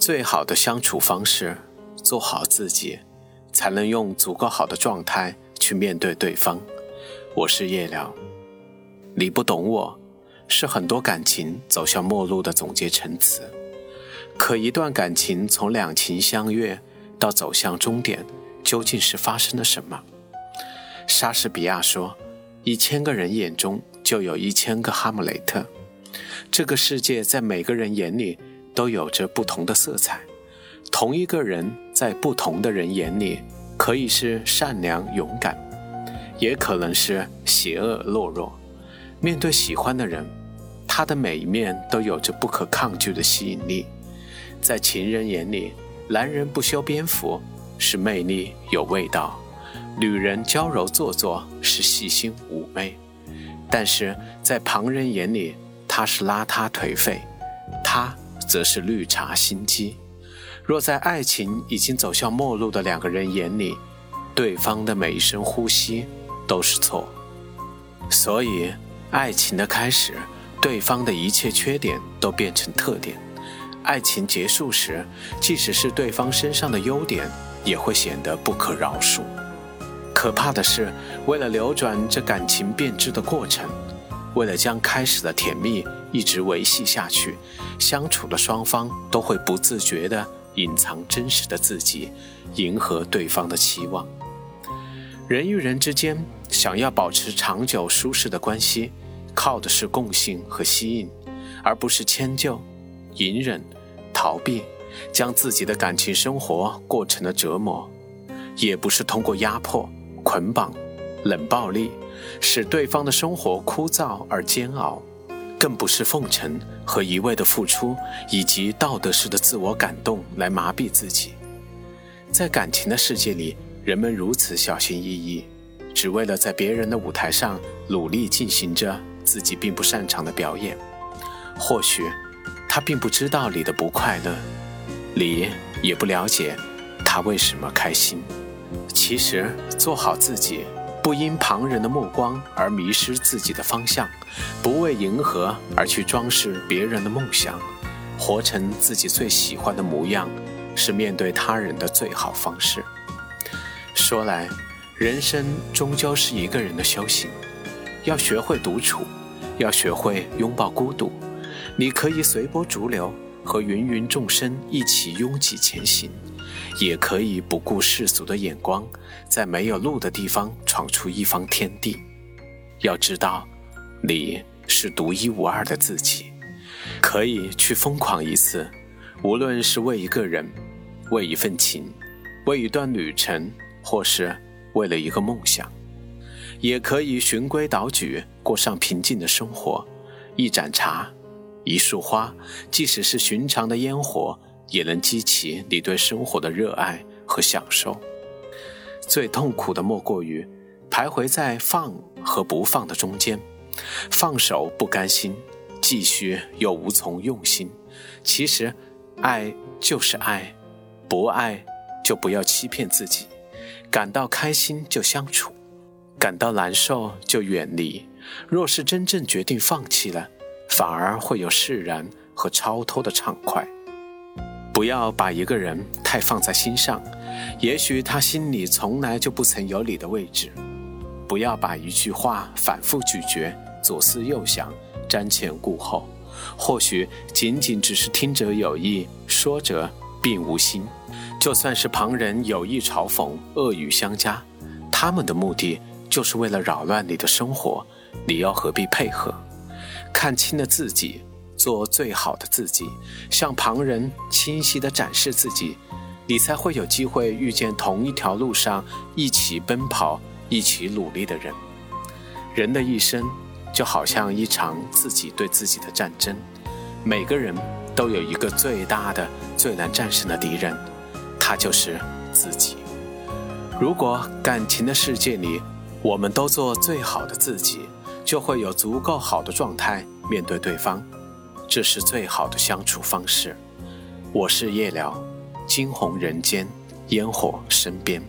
最好的相处方式，做好自己，才能用足够好的状态去面对对方。我是叶良，你不懂我，是很多感情走向末路的总结陈词。可一段感情从两情相悦到走向终点，究竟是发生了什么？莎士比亚说：“一千个人眼中就有一千个哈姆雷特。”这个世界在每个人眼里都有着不同的色彩，同一个人在不同的人眼里，可以是善良勇敢，也可能是邪恶懦弱。面对喜欢的人，他的每一面都有着不可抗拒的吸引力。在情人眼里，男人不修边幅是魅力有味道，女人娇柔做作是细心妩媚，但是在旁人眼里。他是邋遢颓废，他则是绿茶心机。若在爱情已经走向末路的两个人眼里，对方的每一声呼吸都是错。所以，爱情的开始，对方的一切缺点都变成特点；爱情结束时，即使是对方身上的优点，也会显得不可饶恕。可怕的是，为了扭转这感情变质的过程。为了将开始的甜蜜一直维系下去，相处的双方都会不自觉地隐藏真实的自己，迎合对方的期望。人与人之间想要保持长久舒适的关系，靠的是共性和吸引，而不是迁就、隐忍、逃避，将自己的感情生活过成了折磨，也不是通过压迫、捆绑、冷暴力。使对方的生活枯燥而煎熬，更不是奉承和一味的付出，以及道德式的自我感动来麻痹自己。在感情的世界里，人们如此小心翼翼，只为了在别人的舞台上努力进行着自己并不擅长的表演。或许，他并不知道你的不快乐，你也不了解他为什么开心。其实，做好自己。不因旁人的目光而迷失自己的方向，不为迎合而去装饰别人的梦想，活成自己最喜欢的模样，是面对他人的最好方式。说来，人生终究是一个人的修行，要学会独处，要学会拥抱孤独。你可以随波逐流，和芸芸众生一起拥挤前行。也可以不顾世俗的眼光，在没有路的地方闯出一方天地。要知道，你是独一无二的自己，可以去疯狂一次，无论是为一个人，为一份情，为一段旅程，或是为了一个梦想。也可以循规蹈矩，过上平静的生活。一盏茶，一束花，即使是寻常的烟火。也能激起你对生活的热爱和享受。最痛苦的莫过于徘徊在放和不放的中间，放手不甘心，继续又无从用心。其实，爱就是爱，不爱就不要欺骗自己。感到开心就相处，感到难受就远离。若是真正决定放弃了，反而会有释然和超脱的畅快。不要把一个人太放在心上，也许他心里从来就不曾有你的位置。不要把一句话反复咀嚼，左思右想，瞻前顾后，或许仅仅只是听者有意，说者并无心。就算是旁人有意嘲讽，恶语相加，他们的目的就是为了扰乱你的生活，你又何必配合？看清了自己。做最好的自己，向旁人清晰地展示自己，你才会有机会遇见同一条路上一起奔跑、一起努力的人。人的一生就好像一场自己对自己的战争，每个人都有一个最大的、最难战胜的敌人，他就是自己。如果感情的世界里，我们都做最好的自己，就会有足够好的状态面对对方。这是最好的相处方式。我是夜聊，惊鸿人间，烟火身边。